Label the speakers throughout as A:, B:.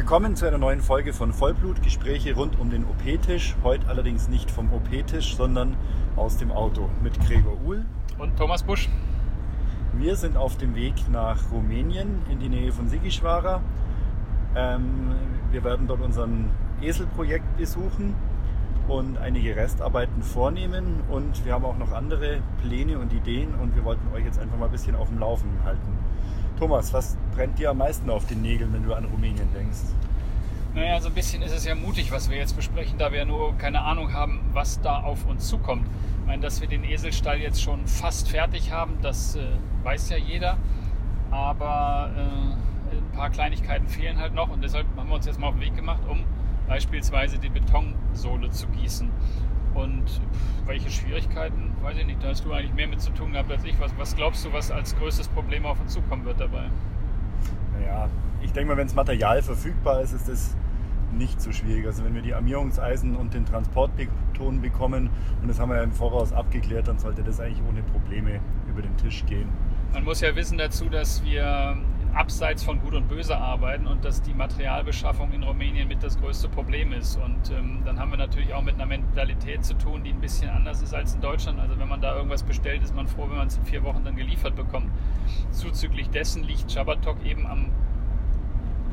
A: Willkommen zu einer neuen Folge von Vollblut, Gespräche rund um den OP-Tisch. Heute allerdings nicht vom OP-Tisch, sondern aus dem Auto mit Gregor Uhl.
B: Und Thomas Busch.
A: Wir sind auf dem Weg nach Rumänien in die Nähe von Sigischwara. Ähm, wir werden dort unseren Eselprojekt besuchen und einige Restarbeiten vornehmen. Und wir haben auch noch andere Pläne und Ideen und wir wollten euch jetzt einfach mal ein bisschen auf dem Laufenden halten. Thomas, was brennt dir am meisten auf den Nägeln, wenn du an Rumänien denkst?
B: Naja, so ein bisschen ist es ja mutig, was wir jetzt besprechen, da wir nur keine Ahnung haben, was da auf uns zukommt. Ich meine, dass wir den Eselstall jetzt schon fast fertig haben, das äh, weiß ja jeder. Aber äh, ein paar Kleinigkeiten fehlen halt noch und deshalb haben wir uns jetzt mal auf den Weg gemacht, um beispielsweise die Betonsohle zu gießen. Und welche Schwierigkeiten, weiß ich nicht, da hast du eigentlich mehr mit zu tun gehabt als ich. Was, was glaubst du, was als größtes Problem auf uns zukommen wird dabei?
A: Naja, ich denke mal, wenn das Material verfügbar ist, ist das nicht so schwierig. Also wenn wir die Armierungseisen und den Transportbeton bekommen, und das haben wir ja im Voraus abgeklärt, dann sollte das eigentlich ohne Probleme über den Tisch gehen.
B: Man muss ja wissen dazu, dass wir abseits von Gut und Böse arbeiten und dass die Materialbeschaffung in Rumänien mit das größte Problem ist. Und ähm, dann haben wir natürlich auch mit einer Mentalität zu tun, die ein bisschen anders ist als in Deutschland. Also wenn man da irgendwas bestellt, ist man froh, wenn man es in vier Wochen dann geliefert bekommt. Zuzüglich dessen liegt Schabatok eben am,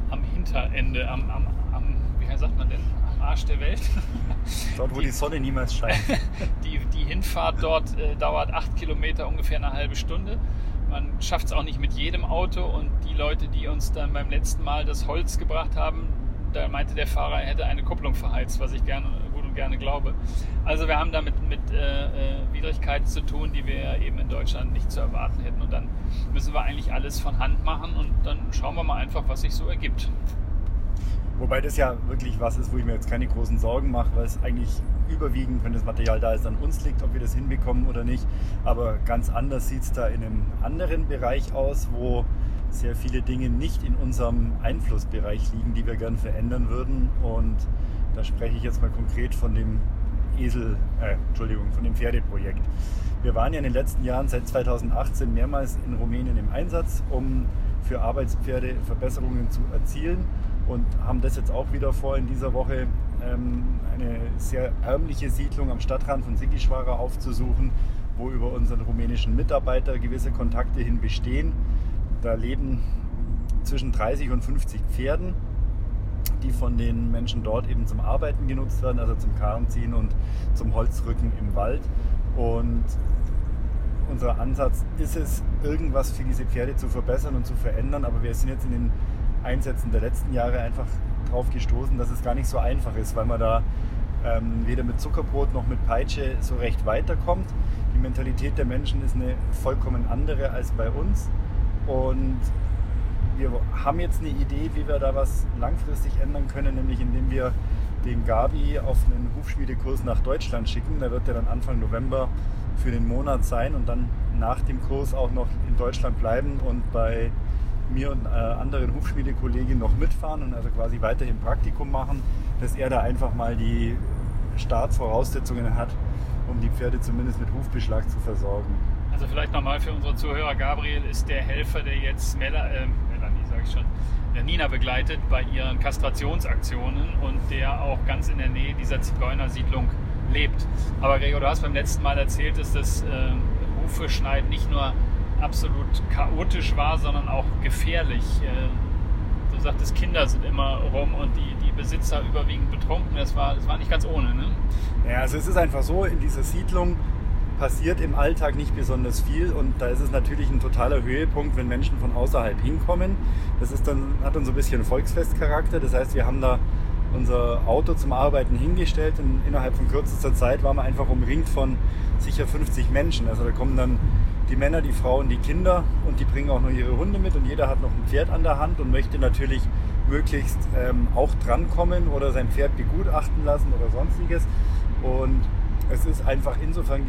B: am Hinterende, am, am, am, wie sagt man denn, am Arsch der Welt.
A: Dort, wo die, die Sonne niemals scheint.
B: die, die Hinfahrt dort äh, dauert acht Kilometer, ungefähr eine halbe Stunde man schafft es auch nicht mit jedem Auto und die Leute, die uns dann beim letzten Mal das Holz gebracht haben, da meinte der Fahrer, er hätte eine Kupplung verheizt, was ich gerne, gut und gerne glaube. Also wir haben damit mit äh, äh, Widrigkeiten zu tun, die wir eben in Deutschland nicht zu erwarten hätten. Und dann müssen wir eigentlich alles von Hand machen und dann schauen wir mal einfach, was sich so ergibt.
A: Wobei das ja wirklich was ist, wo ich mir jetzt keine großen Sorgen mache, weil es eigentlich überwiegend, wenn das Material da ist, an uns liegt, ob wir das hinbekommen oder nicht. Aber ganz anders sieht es da in einem anderen Bereich aus, wo sehr viele Dinge nicht in unserem Einflussbereich liegen, die wir gern verändern würden. Und da spreche ich jetzt mal konkret von dem Esel, äh, Entschuldigung, von dem Pferdeprojekt. Wir waren ja in den letzten Jahren seit 2018 mehrmals in Rumänien im Einsatz, um für Arbeitspferde Verbesserungen zu erzielen und haben das jetzt auch wieder vor, in dieser Woche ähm, eine sehr ärmliche Siedlung am Stadtrand von Sigischwara aufzusuchen, wo über unseren rumänischen Mitarbeiter gewisse Kontakte hin bestehen. Da leben zwischen 30 und 50 Pferden, die von den Menschen dort eben zum Arbeiten genutzt werden, also zum Karrenziehen und zum Holzrücken im Wald. Und unser Ansatz ist es, irgendwas für diese Pferde zu verbessern und zu verändern, aber wir sind jetzt in den Einsätzen der letzten Jahre einfach darauf gestoßen, dass es gar nicht so einfach ist, weil man da ähm, weder mit Zuckerbrot noch mit Peitsche so recht weiterkommt. Die Mentalität der Menschen ist eine vollkommen andere als bei uns. Und wir haben jetzt eine Idee, wie wir da was langfristig ändern können, nämlich indem wir den Gabi auf einen Hufschmiedekurs nach Deutschland schicken. Da wird er dann Anfang November für den Monat sein und dann nach dem Kurs auch noch in Deutschland bleiben und bei mir und äh, anderen Hufschmiedekollegen noch mitfahren und also quasi weiterhin Praktikum machen, dass er da einfach mal die Startvoraussetzungen hat, um die Pferde zumindest mit Hufbeschlag zu versorgen.
B: Also vielleicht nochmal für unsere Zuhörer, Gabriel ist der Helfer, der jetzt Mela, äh, Melanie, sage ich schon, Nina begleitet bei ihren Kastrationsaktionen und der auch ganz in der Nähe dieser Zigeunersiedlung lebt. Aber Gregor, du hast beim letzten Mal erzählt, dass das äh, Hufeschneiden nicht nur absolut chaotisch war, sondern auch gefährlich. Äh, du sagtest, Kinder sind immer rum und die, die Besitzer überwiegend betrunken. Das war, das war nicht ganz ohne. Ne?
A: Ja, also es ist einfach so, in dieser Siedlung passiert im Alltag nicht besonders viel und da ist es natürlich ein totaler Höhepunkt, wenn Menschen von außerhalb hinkommen. Das ist dann, hat dann so ein bisschen Volksfestcharakter. Das heißt, wir haben da unser Auto zum Arbeiten hingestellt und innerhalb von kürzester Zeit waren wir einfach umringt von sicher 50 Menschen. Also da kommen dann die Männer, die Frauen, die Kinder und die bringen auch noch ihre Hunde mit und jeder hat noch ein Pferd an der Hand und möchte natürlich möglichst ähm, auch drankommen oder sein Pferd begutachten lassen oder sonstiges. Und es ist einfach insofern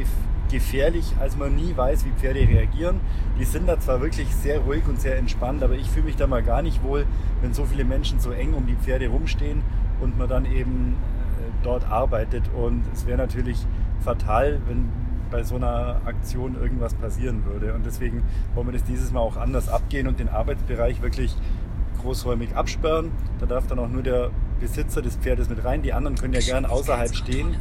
A: gefährlich, als man nie weiß, wie Pferde reagieren. Die sind da zwar wirklich sehr ruhig und sehr entspannt, aber ich fühle mich da mal gar nicht wohl, wenn so viele Menschen so eng um die Pferde rumstehen und man dann eben äh, dort arbeitet. Und es wäre natürlich fatal, wenn bei so einer Aktion irgendwas passieren würde. Und deswegen wollen wir das dieses Mal auch anders abgehen und den Arbeitsbereich wirklich großräumig absperren. Da darf dann auch nur der Besitzer des Pferdes mit rein. Die anderen können ja gern außerhalb stehen.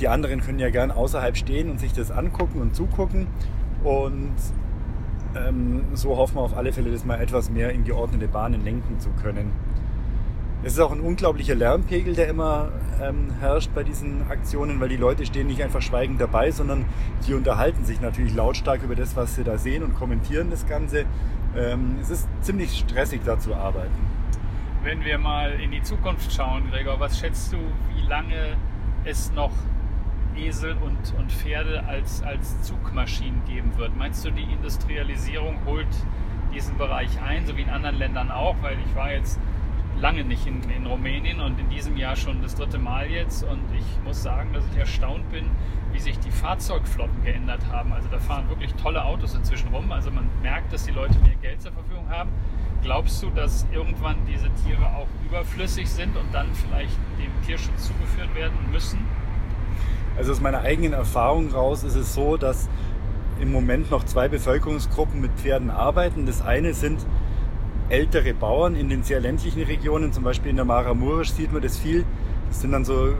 A: Die anderen können ja gern außerhalb stehen und sich das angucken und zugucken. Und ähm, so hoffen wir auf alle Fälle, das mal etwas mehr in geordnete Bahnen lenken zu können. Es ist auch ein unglaublicher Lärmpegel, der immer ähm, herrscht bei diesen Aktionen, weil die Leute stehen nicht einfach schweigend dabei, sondern die unterhalten sich natürlich lautstark über das, was sie da sehen und kommentieren das Ganze. Ähm, es ist ziemlich stressig, da zu arbeiten.
B: Wenn wir mal in die Zukunft schauen, Gregor, was schätzt du, wie lange es noch Esel und, und Pferde als, als Zugmaschinen geben wird? Meinst du, die Industrialisierung holt diesen Bereich ein, so wie in anderen Ländern auch? Weil ich war jetzt lange nicht in, in Rumänien und in diesem Jahr schon das dritte Mal jetzt. Und ich muss sagen, dass ich erstaunt bin, wie sich die Fahrzeugflotten geändert haben. Also da fahren wirklich tolle Autos inzwischen rum. Also man merkt, dass die Leute mehr Geld zur Verfügung haben. Glaubst du, dass irgendwann diese Tiere auch überflüssig sind und dann vielleicht dem Tierschutz zugeführt werden müssen?
A: Also aus meiner eigenen Erfahrung raus ist es so, dass im Moment noch zwei Bevölkerungsgruppen mit Pferden arbeiten. Das eine sind ältere Bauern in den sehr ländlichen Regionen, zum Beispiel in der Mara Murisch sieht man das viel. Das sind dann so äh,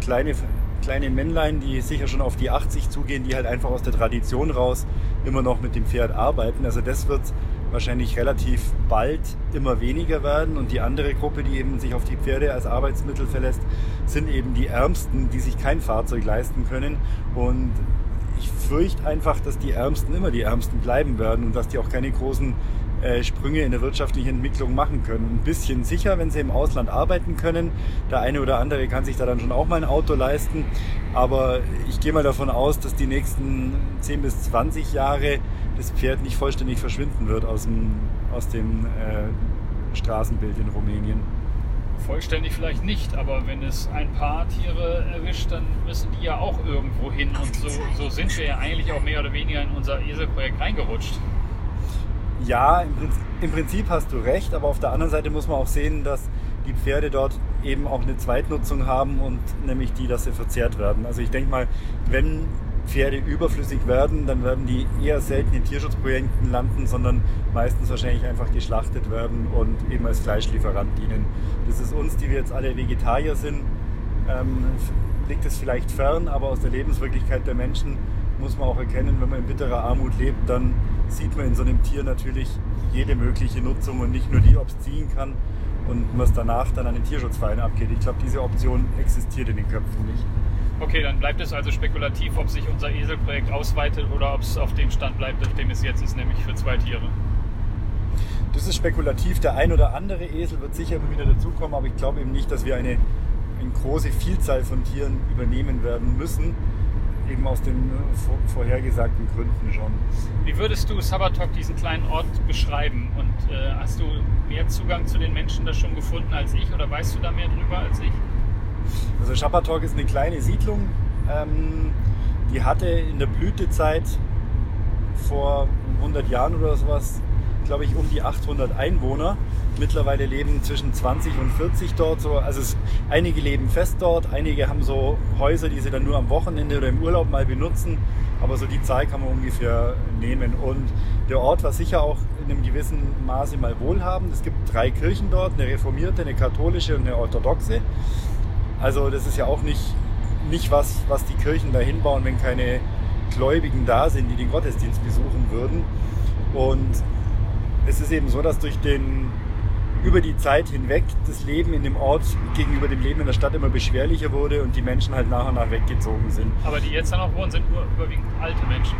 A: kleine, kleine Männlein, die sicher schon auf die 80 zugehen, die halt einfach aus der Tradition raus immer noch mit dem Pferd arbeiten. Also das wird wahrscheinlich relativ bald immer weniger werden. Und die andere Gruppe, die eben sich auf die Pferde als Arbeitsmittel verlässt, sind eben die Ärmsten, die sich kein Fahrzeug leisten können. Und ich fürchte einfach, dass die Ärmsten immer die Ärmsten bleiben werden und dass die auch keine großen äh, Sprünge in der wirtschaftlichen Entwicklung machen können. Ein bisschen sicher, wenn sie im Ausland arbeiten können. Der eine oder andere kann sich da dann schon auch mal ein Auto leisten. Aber ich gehe mal davon aus, dass die nächsten 10 bis 20 Jahre das Pferd nicht vollständig verschwinden wird aus dem, aus dem äh, Straßenbild in Rumänien.
B: Vollständig vielleicht nicht, aber wenn es ein paar Tiere erwischt, dann müssen die ja auch irgendwo hin. Und so, so sind wir ja eigentlich auch mehr oder weniger in unser Eselprojekt reingerutscht
A: ja, im Prinzip, im Prinzip, hast du recht, aber auf der anderen Seite muss man auch sehen, dass die Pferde dort eben auch eine Zweitnutzung haben und nämlich die, dass sie verzehrt werden. Also ich denke mal, wenn Pferde überflüssig werden, dann werden die eher selten in Tierschutzprojekten landen, sondern meistens wahrscheinlich einfach geschlachtet werden und eben als Fleischlieferant dienen. Das ist uns, die wir jetzt alle Vegetarier sind, ähm, liegt es vielleicht fern, aber aus der Lebenswirklichkeit der Menschen muss man auch erkennen, wenn man in bitterer Armut lebt, dann sieht man in so einem Tier natürlich jede mögliche Nutzung und nicht nur die, ob es ziehen kann und was danach dann an den Tierschutzverein abgeht. Ich glaube, diese Option existiert in den Köpfen nicht.
B: Okay, dann bleibt es also spekulativ, ob sich unser Eselprojekt ausweitet oder ob es auf dem Stand bleibt, auf dem es jetzt ist, nämlich für zwei Tiere.
A: Das ist spekulativ. Der ein oder andere Esel wird sicher immer wieder dazukommen, aber ich glaube eben nicht, dass wir eine, eine große Vielzahl von Tieren übernehmen werden müssen eben aus den äh, vorhergesagten Gründen schon.
B: Wie würdest du Sabatok, diesen kleinen Ort, beschreiben? Und äh, hast du mehr Zugang zu den Menschen da schon gefunden als ich oder weißt du da mehr drüber als ich?
A: Also Sabatok ist eine kleine Siedlung. Ähm, die hatte in der Blütezeit vor 100 Jahren oder sowas, glaube ich, um die 800 Einwohner. Mittlerweile leben zwischen 20 und 40 dort. So, also es, einige leben fest dort, einige haben so Häuser, die sie dann nur am Wochenende oder im Urlaub mal benutzen. Aber so die Zahl kann man ungefähr nehmen. Und der Ort war sicher auch in einem gewissen Maße mal wohlhabend. Es gibt drei Kirchen dort, eine reformierte, eine katholische und eine orthodoxe. Also das ist ja auch nicht, nicht was, was die Kirchen da hinbauen, wenn keine Gläubigen da sind, die den Gottesdienst besuchen würden. Und es ist eben so, dass durch den über die Zeit hinweg das Leben in dem Ort gegenüber dem Leben in der Stadt immer beschwerlicher wurde und die Menschen halt nach und nach weggezogen sind.
B: Aber die jetzt dann auch wohnen, sind überwiegend alte Menschen.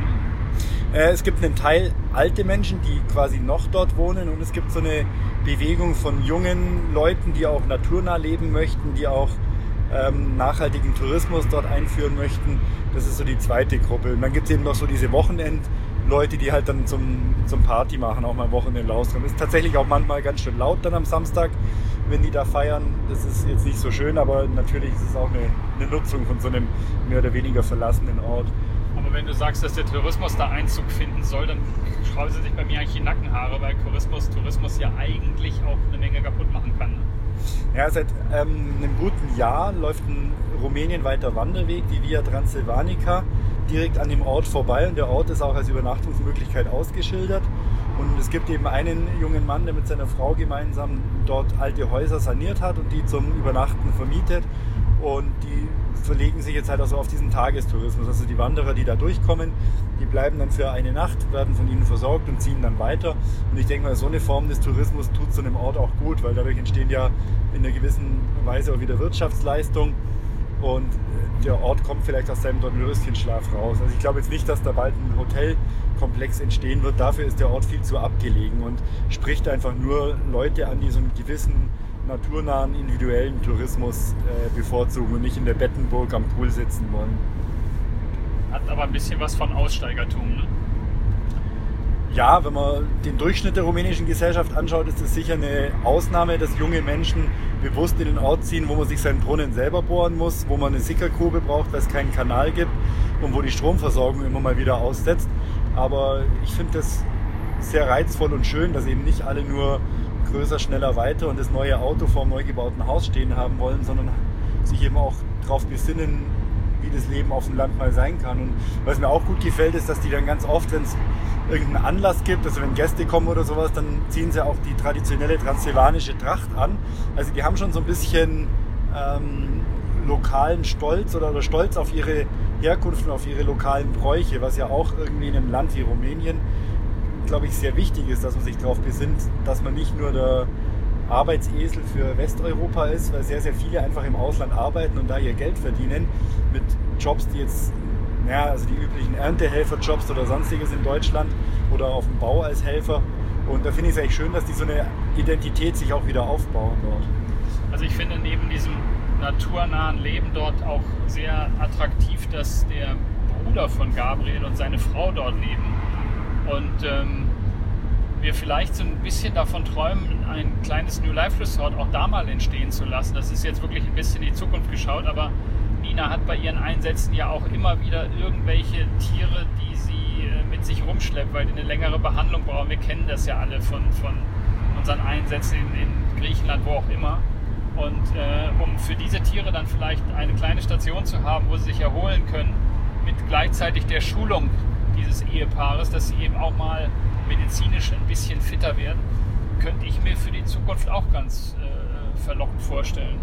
A: Äh, es gibt einen Teil alte Menschen, die quasi noch dort wohnen und es gibt so eine Bewegung von jungen Leuten, die auch naturnah leben möchten, die auch ähm, nachhaltigen Tourismus dort einführen möchten. Das ist so die zweite Gruppe. Und dann gibt es eben noch so diese Wochenend- Leute, die halt dann zum, zum Party machen, auch mal am Wochenende rauskommen. Ist tatsächlich auch manchmal ganz schön laut dann am Samstag, wenn die da feiern. Das ist jetzt nicht so schön, aber natürlich ist es auch eine, eine Nutzung von so einem mehr oder weniger verlassenen Ort.
B: Aber wenn du sagst, dass der Tourismus da Einzug finden soll, dann schrauben sie sich bei mir eigentlich die Nackenhaare, weil Tourismus, Tourismus ja eigentlich auch eine Menge kaputt machen kann.
A: Ja, seit ähm, einem guten Jahr läuft ein rumänienweiter Wanderweg, die Via Transylvanica, direkt an dem Ort vorbei und der Ort ist auch als Übernachtungsmöglichkeit ausgeschildert. Und es gibt eben einen jungen Mann, der mit seiner Frau gemeinsam dort alte Häuser saniert hat und die zum Übernachten vermietet. Und die verlegen sich jetzt halt also auf diesen Tagestourismus. Also die Wanderer, die da durchkommen, die bleiben dann für eine Nacht, werden von ihnen versorgt und ziehen dann weiter. Und ich denke mal, so eine Form des Tourismus tut so einem Ort auch gut, weil dadurch entstehen ja in einer gewissen Weise auch wieder Wirtschaftsleistung. Und der Ort kommt vielleicht aus seinem Dornröschenschlaf raus. Also ich glaube jetzt nicht, dass da bald ein Hotelkomplex entstehen wird. Dafür ist der Ort viel zu abgelegen und spricht einfach nur Leute an, die so einen gewissen naturnahen, individuellen Tourismus äh, bevorzugen und nicht in der Bettenburg am Pool sitzen wollen.
B: Hat aber ein bisschen was von Aussteigertum, ne?
A: Ja, wenn man den Durchschnitt der rumänischen Gesellschaft anschaut, ist es sicher eine Ausnahme, dass junge Menschen bewusst in den Ort ziehen, wo man sich seinen Brunnen selber bohren muss, wo man eine Sickergrube braucht, weil es keinen Kanal gibt und wo die Stromversorgung immer mal wieder aussetzt. Aber ich finde das sehr reizvoll und schön, dass eben nicht alle nur größer, schneller, weiter und das neue Auto vor dem neu gebauten Haus stehen haben wollen, sondern sich eben auch darauf besinnen, wie das Leben auf dem Land mal sein kann. Und was mir auch gut gefällt, ist, dass die dann ganz oft, wenn es irgendeinen Anlass gibt, also wenn Gäste kommen oder sowas, dann ziehen sie auch die traditionelle transsilvanische Tracht an. Also die haben schon so ein bisschen ähm, lokalen Stolz oder, oder Stolz auf ihre Herkunft und auf ihre lokalen Bräuche, was ja auch irgendwie in einem Land wie Rumänien glaube ich, sehr wichtig ist, dass man sich darauf besinnt, dass man nicht nur der Arbeitsesel für Westeuropa ist, weil sehr, sehr viele einfach im Ausland arbeiten und da ihr Geld verdienen mit Jobs, die jetzt, naja, also die üblichen Erntehelferjobs oder sonstiges in Deutschland oder auf dem Bau als Helfer. Und da finde ich es eigentlich schön, dass die so eine Identität sich auch wieder aufbauen dort.
B: Also ich finde neben diesem naturnahen Leben dort auch sehr attraktiv, dass der Bruder von Gabriel und seine Frau dort leben und ähm, wir vielleicht so ein bisschen davon träumen, ein kleines New Life Resort auch da mal entstehen zu lassen. Das ist jetzt wirklich ein bisschen in die Zukunft geschaut, aber Nina hat bei ihren Einsätzen ja auch immer wieder irgendwelche Tiere, die sie äh, mit sich rumschleppt, weil die eine längere Behandlung brauchen. Wir kennen das ja alle von, von unseren Einsätzen in, in Griechenland, wo auch immer. Und äh, um für diese Tiere dann vielleicht eine kleine Station zu haben, wo sie sich erholen können, mit gleichzeitig der Schulung dieses Ehepaares, dass sie eben auch mal medizinisch ein bisschen fitter werden, könnte ich mir für die Zukunft auch ganz äh, verlockend vorstellen.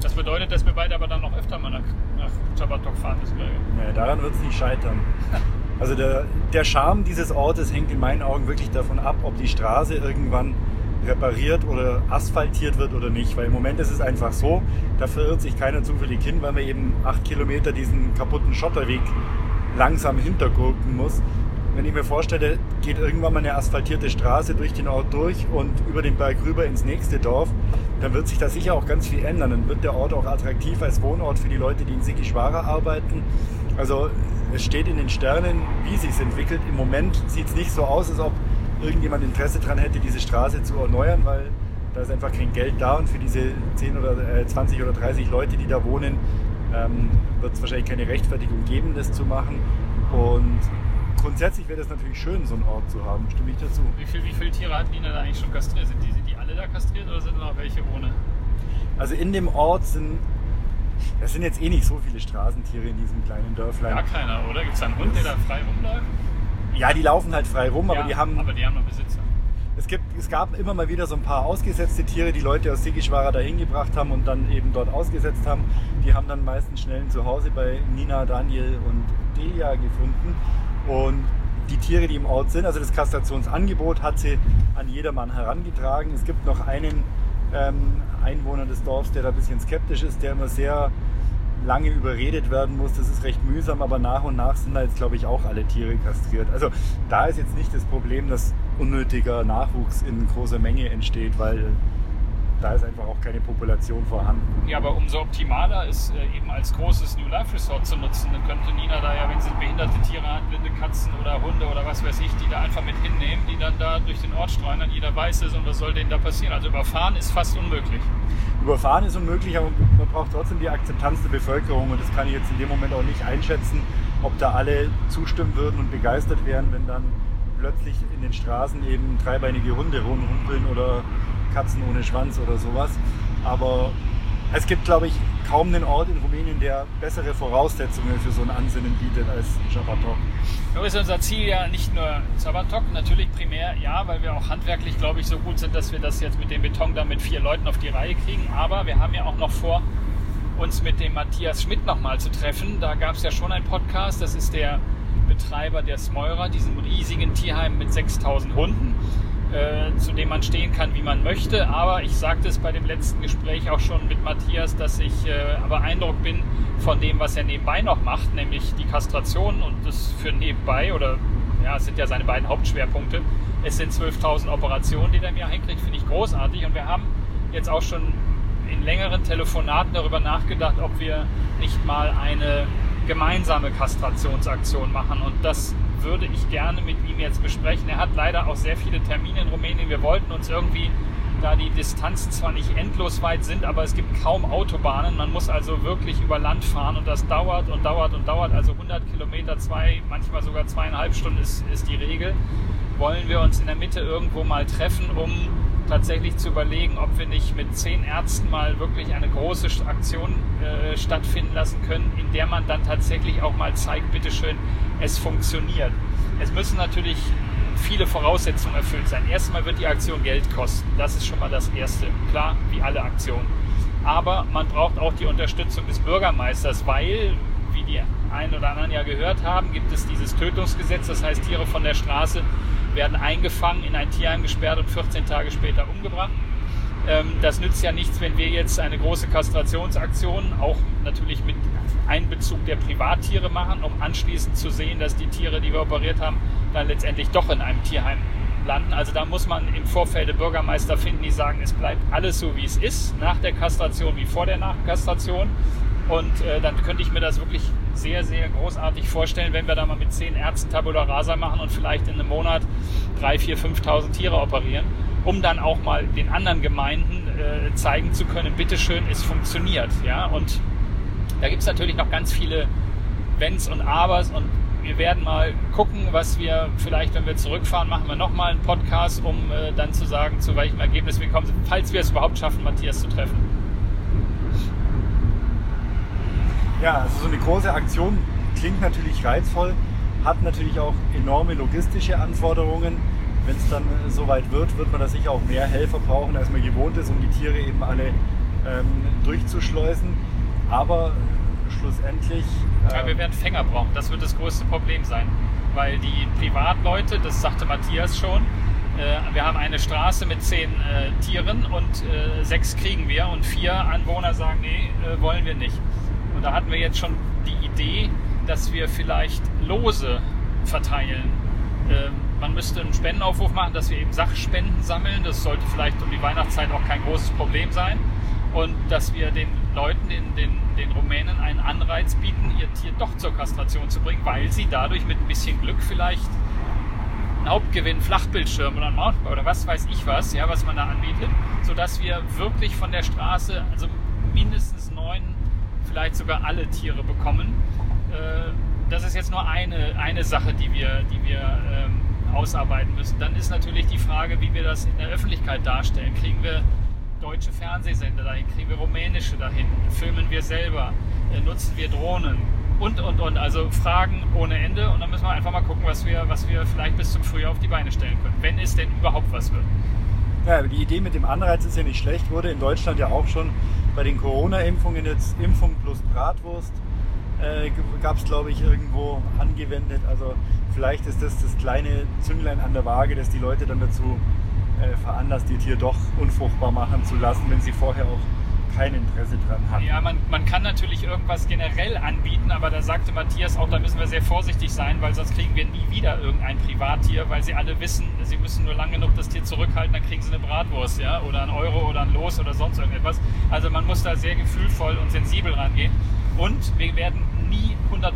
B: Das bedeutet, dass wir beide aber dann noch öfter mal nach, nach Tabatok fahren müssen.
A: Ja, daran wird es nicht scheitern. Also der, der Charme dieses Ortes hängt in meinen Augen wirklich davon ab, ob die Straße irgendwann repariert oder asphaltiert wird oder nicht. Weil im Moment ist es einfach so, da verirrt sich keiner zufällig hin, weil wir eben acht Kilometer diesen kaputten Schotterweg langsam hintergurken muss. Wenn ich mir vorstelle, geht irgendwann mal eine asphaltierte Straße durch den Ort durch und über den Berg rüber ins nächste Dorf, dann wird sich da sicher auch ganz viel ändern. Dann wird der Ort auch attraktiv als Wohnort für die Leute, die in Sikischwara arbeiten. Also es steht in den Sternen, wie sich entwickelt. Im Moment sieht es nicht so aus, als ob irgendjemand Interesse daran hätte, diese Straße zu erneuern, weil da ist einfach kein Geld da und für diese 10 oder 20 äh, oder 30 Leute, die da wohnen, ähm, wird es wahrscheinlich keine Rechtfertigung geben, das zu machen. Und grundsätzlich wäre das natürlich schön, so einen Ort zu haben, stimme ich dazu.
B: Wie, viel, wie viele Tiere hat Nina da eigentlich schon kastriert? Sind die, sind die alle da kastriert oder sind noch welche ohne?
A: Also in dem Ort sind, es sind jetzt eh nicht so viele Straßentiere in diesem kleinen Dörflein.
B: Gar keiner, oder? Gibt es da einen Hund, der da frei rumläuft?
A: Ja, die laufen halt frei rum,
B: ja,
A: aber die haben.
B: Aber die haben noch Besitzer.
A: Es, gibt, es gab immer mal wieder so ein paar ausgesetzte Tiere, die Leute aus Sigischwara dahin gebracht haben und dann eben dort ausgesetzt haben. Die haben dann meistens schnell ein Zuhause bei Nina, Daniel und Delia gefunden. Und die Tiere, die im Ort sind, also das Kastrationsangebot hat sie an jedermann herangetragen. Es gibt noch einen ähm, Einwohner des Dorfs, der da ein bisschen skeptisch ist, der immer sehr lange überredet werden muss. Das ist recht mühsam, aber nach und nach sind da jetzt, glaube ich, auch alle Tiere kastriert. Also da ist jetzt nicht das Problem, dass unnötiger Nachwuchs in großer Menge entsteht, weil da ist einfach auch keine Population vorhanden.
B: Ja, aber umso optimaler ist äh, eben als großes New Life Resort zu nutzen. Dann könnte Nina da ja, wenn sie behinderte Tiere hat, blinde Katzen oder Hunde oder was weiß ich, die da einfach mit hinnehmen, die dann da durch den Ort streuen, dann jeder weiß es und was soll denen da passieren. Also überfahren ist fast unmöglich.
A: Überfahren ist unmöglich, aber man braucht trotzdem die Akzeptanz der Bevölkerung und das kann ich jetzt in dem Moment auch nicht einschätzen, ob da alle zustimmen würden und begeistert wären, wenn dann plötzlich in den Straßen eben dreibeinige Hunde rumhumpeln oder Katzen ohne Schwanz oder sowas. Aber es gibt, glaube ich, kaum einen Ort in Rumänien, der bessere Voraussetzungen für so ein Ansinnen bietet als Zabatok.
B: Nun ist unser Ziel ja nicht nur Zabatok, natürlich primär ja, weil wir auch handwerklich, glaube ich, so gut sind, dass wir das jetzt mit dem Beton da mit vier Leuten auf die Reihe kriegen. Aber wir haben ja auch noch vor, uns mit dem Matthias Schmidt nochmal zu treffen. Da gab es ja schon einen Podcast, das ist der Betreiber der Smeurer, diesem riesigen Tierheim mit 6000 Hunden. Äh, zu dem man stehen kann, wie man möchte. Aber ich sagte es bei dem letzten Gespräch auch schon mit Matthias, dass ich äh, beeindruckt bin von dem, was er nebenbei noch macht, nämlich die Kastration und das für nebenbei oder ja, es sind ja seine beiden Hauptschwerpunkte. Es sind 12.000 Operationen, die er mir hinkriegt, finde ich großartig. Und wir haben jetzt auch schon in längeren Telefonaten darüber nachgedacht, ob wir nicht mal eine gemeinsame Kastrationsaktion machen. Und das würde ich gerne mit ihm jetzt besprechen. Er hat leider auch sehr viele Termine in Rumänien. Wir wollten uns irgendwie, da die Distanzen zwar nicht endlos weit sind, aber es gibt kaum Autobahnen. Man muss also wirklich über Land fahren und das dauert und dauert und dauert. Also 100 Kilometer, zwei, manchmal sogar zweieinhalb Stunden ist, ist die Regel. Wollen wir uns in der Mitte irgendwo mal treffen, um tatsächlich zu überlegen, ob wir nicht mit zehn Ärzten mal wirklich eine große Aktion äh, stattfinden lassen können, in der man dann tatsächlich auch mal zeigt, bitteschön, es funktioniert. Es müssen natürlich viele Voraussetzungen erfüllt sein. Erstmal wird die Aktion Geld kosten. Das ist schon mal das Erste. Klar, wie alle Aktionen. Aber man braucht auch die Unterstützung des Bürgermeisters, weil, wie die einen oder anderen ja gehört haben, gibt es dieses Tötungsgesetz. Das heißt, Tiere von der Straße werden eingefangen, in ein Tierheim gesperrt und 14 Tage später umgebracht. Ähm, das nützt ja nichts, wenn wir jetzt eine große Kastrationsaktion, auch natürlich mit Einbezug der Privattiere machen, um anschließend zu sehen, dass die Tiere, die wir operiert haben, dann letztendlich doch in einem Tierheim landen. Also da muss man im Vorfeld Bürgermeister finden, die sagen, es bleibt alles so, wie es ist, nach der Kastration wie vor der Nachkastration. Und äh, dann könnte ich mir das wirklich sehr, sehr großartig vorstellen, wenn wir da mal mit zehn Ärzten Tabula Rasa machen und vielleicht in einem Monat 3.000, 4.000, 5.000 Tiere operieren, um dann auch mal den anderen Gemeinden äh, zeigen zu können, bitteschön, es funktioniert. Ja? Und da gibt es natürlich noch ganz viele Wenns und Abers und wir werden mal gucken, was wir vielleicht, wenn wir zurückfahren, machen wir nochmal einen Podcast, um äh, dann zu sagen, zu welchem Ergebnis wir kommen, falls wir es überhaupt schaffen, Matthias zu treffen.
A: Ja, also so eine große Aktion klingt natürlich reizvoll, hat natürlich auch enorme logistische Anforderungen. Wenn es dann so weit wird, wird man da sicher auch mehr Helfer brauchen, als man gewohnt ist, um die Tiere eben alle ähm, durchzuschleusen. Aber schlussendlich.
B: Ähm, ja, wir werden Fänger brauchen, das wird das größte Problem sein. Weil die Privatleute, das sagte Matthias schon, äh, wir haben eine Straße mit zehn äh, Tieren und äh, sechs kriegen wir und vier Anwohner sagen, nee, äh, wollen wir nicht. Und da hatten wir jetzt schon die Idee, dass wir vielleicht Lose verteilen. Ähm, man müsste einen Spendenaufruf machen, dass wir eben Sachspenden sammeln. Das sollte vielleicht um die Weihnachtszeit auch kein großes Problem sein. Und dass wir den Leuten, den, den, den Rumänen einen Anreiz bieten, ihr Tier doch zur Kastration zu bringen, weil sie dadurch mit ein bisschen Glück vielleicht einen Hauptgewinn, Flachbildschirm oder ein Mountainbike oder was weiß ich was, ja, was man da anbietet, sodass wir wirklich von der Straße, also mindestens neun vielleicht sogar alle Tiere bekommen. Äh, das ist jetzt nur eine, eine Sache, die wir, die wir ähm, ausarbeiten müssen. Dann ist natürlich die Frage, wie wir das in der Öffentlichkeit darstellen. Kriegen wir deutsche Fernsehsender dahin? Kriegen wir rumänische dahin? Filmen wir selber? Äh, nutzen wir Drohnen? Und, und, und. Also Fragen ohne Ende. Und dann müssen wir einfach mal gucken, was wir, was wir vielleicht bis zum Frühjahr auf die Beine stellen können. Wenn es denn überhaupt was wird.
A: Ja, die Idee mit dem Anreiz ist ja nicht schlecht. Wurde in Deutschland ja auch schon bei den Corona-Impfungen jetzt Impfung plus Bratwurst äh, gab es, glaube ich, irgendwo angewendet. Also vielleicht ist das das kleine Zünglein an der Waage, das die Leute dann dazu äh, veranlasst, ihr Tier doch unfruchtbar machen zu lassen, wenn sie vorher auch kein Interesse dran hat.
B: Ja, man, man kann natürlich irgendwas generell anbieten, aber da sagte Matthias auch, da müssen wir sehr vorsichtig sein, weil sonst kriegen wir nie wieder irgendein Privattier, weil sie alle wissen, sie müssen nur lang genug das Tier zurückhalten, dann kriegen sie eine Bratwurst, ja, oder ein Euro oder ein Los oder sonst irgendetwas. Also man muss da sehr gefühlvoll und sensibel rangehen. Und wir werden nie 100%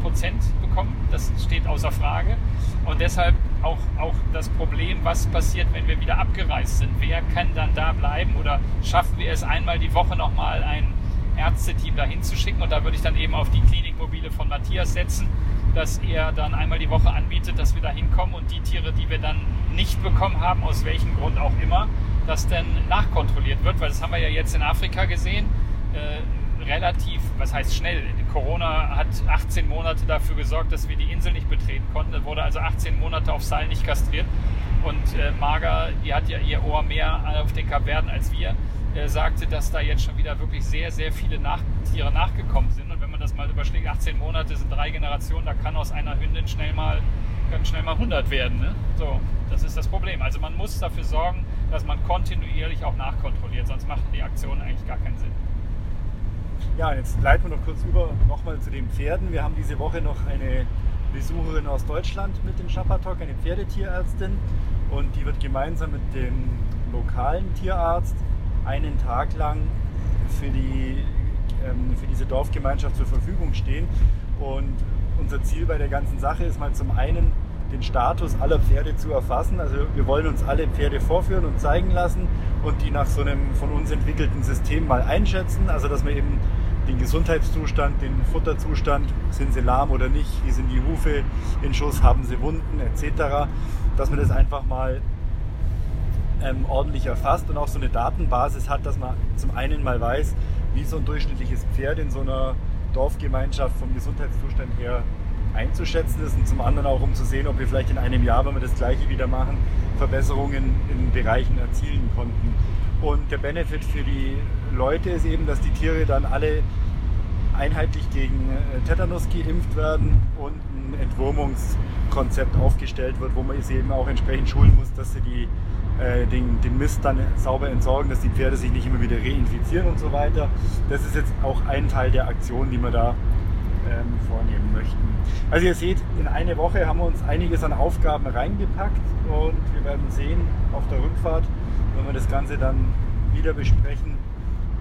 B: bekommen, das steht außer Frage. Und deshalb auch, auch das Problem, was passiert, wenn wir wieder abgereist sind. Wer kann dann da bleiben oder schaffen wir es einmal die Woche nochmal ein Ärzteteam dahin zu schicken? Und da würde ich dann eben auf die Klinikmobile von Matthias setzen, dass er dann einmal die Woche anbietet, dass wir da hinkommen und die Tiere, die wir dann nicht bekommen haben, aus welchem Grund auch immer, dass dann nachkontrolliert wird, weil das haben wir ja jetzt in Afrika gesehen äh, relativ, was heißt schnell? Corona hat 18 Monate dafür gesorgt, dass wir die Insel nicht betreten konnten. Da wurde also 18 Monate auf Seil nicht kastriert. Und äh, Marga, die hat ja ihr Ohr mehr auf den Kapverden als wir, äh, sagte, dass da jetzt schon wieder wirklich sehr, sehr viele Nach Tiere nachgekommen sind. Und wenn man das mal überschlägt, 18 Monate sind drei Generationen, da kann aus einer Hündin schnell mal, können schnell mal 100 werden. Ne? So, das ist das Problem. Also man muss dafür sorgen, dass man kontinuierlich auch nachkontrolliert, sonst machen die Aktionen eigentlich gar keinen Sinn.
A: Ja, jetzt leiten wir noch kurz über nochmal zu den Pferden. Wir haben diese Woche noch eine Besucherin aus Deutschland mit dem Schapatok, eine Pferdetierärztin. Und die wird gemeinsam mit dem lokalen Tierarzt einen Tag lang für, die, ähm, für diese Dorfgemeinschaft zur Verfügung stehen. Und unser Ziel bei der ganzen Sache ist mal zum einen den Status aller Pferde zu erfassen. Also wir wollen uns alle Pferde vorführen und zeigen lassen und die nach so einem von uns entwickelten System mal einschätzen. Also dass wir eben den Gesundheitszustand, den Futterzustand, sind sie lahm oder nicht, wie sind die Hufe in Schuss, haben sie Wunden etc., dass man das einfach mal ähm, ordentlich erfasst und auch so eine Datenbasis hat, dass man zum einen mal weiß, wie so ein durchschnittliches Pferd in so einer Dorfgemeinschaft vom Gesundheitszustand her einzuschätzen ist und zum anderen auch, um zu sehen, ob wir vielleicht in einem Jahr, wenn wir das gleiche wieder machen, Verbesserungen in Bereichen erzielen konnten. Und der Benefit für die Leute ist eben, dass die Tiere dann alle einheitlich gegen äh, Tetanus geimpft werden und ein Entwurmungskonzept aufgestellt wird, wo man sie eben auch entsprechend schulen muss, dass sie die, äh, den, den Mist dann sauber entsorgen, dass die Pferde sich nicht immer wieder reinfizieren und so weiter. Das ist jetzt auch ein Teil der Aktion, die wir da ähm, vornehmen möchten. Also ihr seht, in eine Woche haben wir uns einiges an Aufgaben reingepackt und wir werden sehen auf der Rückfahrt, wenn wir das Ganze dann wieder besprechen,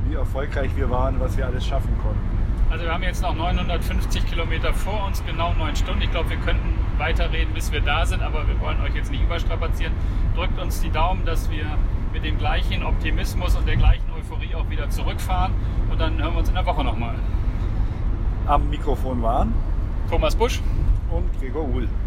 A: wie erfolgreich wir waren, was wir alles schaffen konnten.
B: Also wir haben jetzt noch 950 Kilometer vor uns, genau neun Stunden. Ich glaube, wir könnten weiterreden, bis wir da sind, aber wir wollen euch jetzt nicht überstrapazieren. Drückt uns die Daumen, dass wir mit dem gleichen Optimismus und der gleichen Euphorie auch wieder zurückfahren und dann hören wir uns in der Woche nochmal.
A: Am Mikrofon waren
B: Thomas Busch
A: und Gregor Uhl.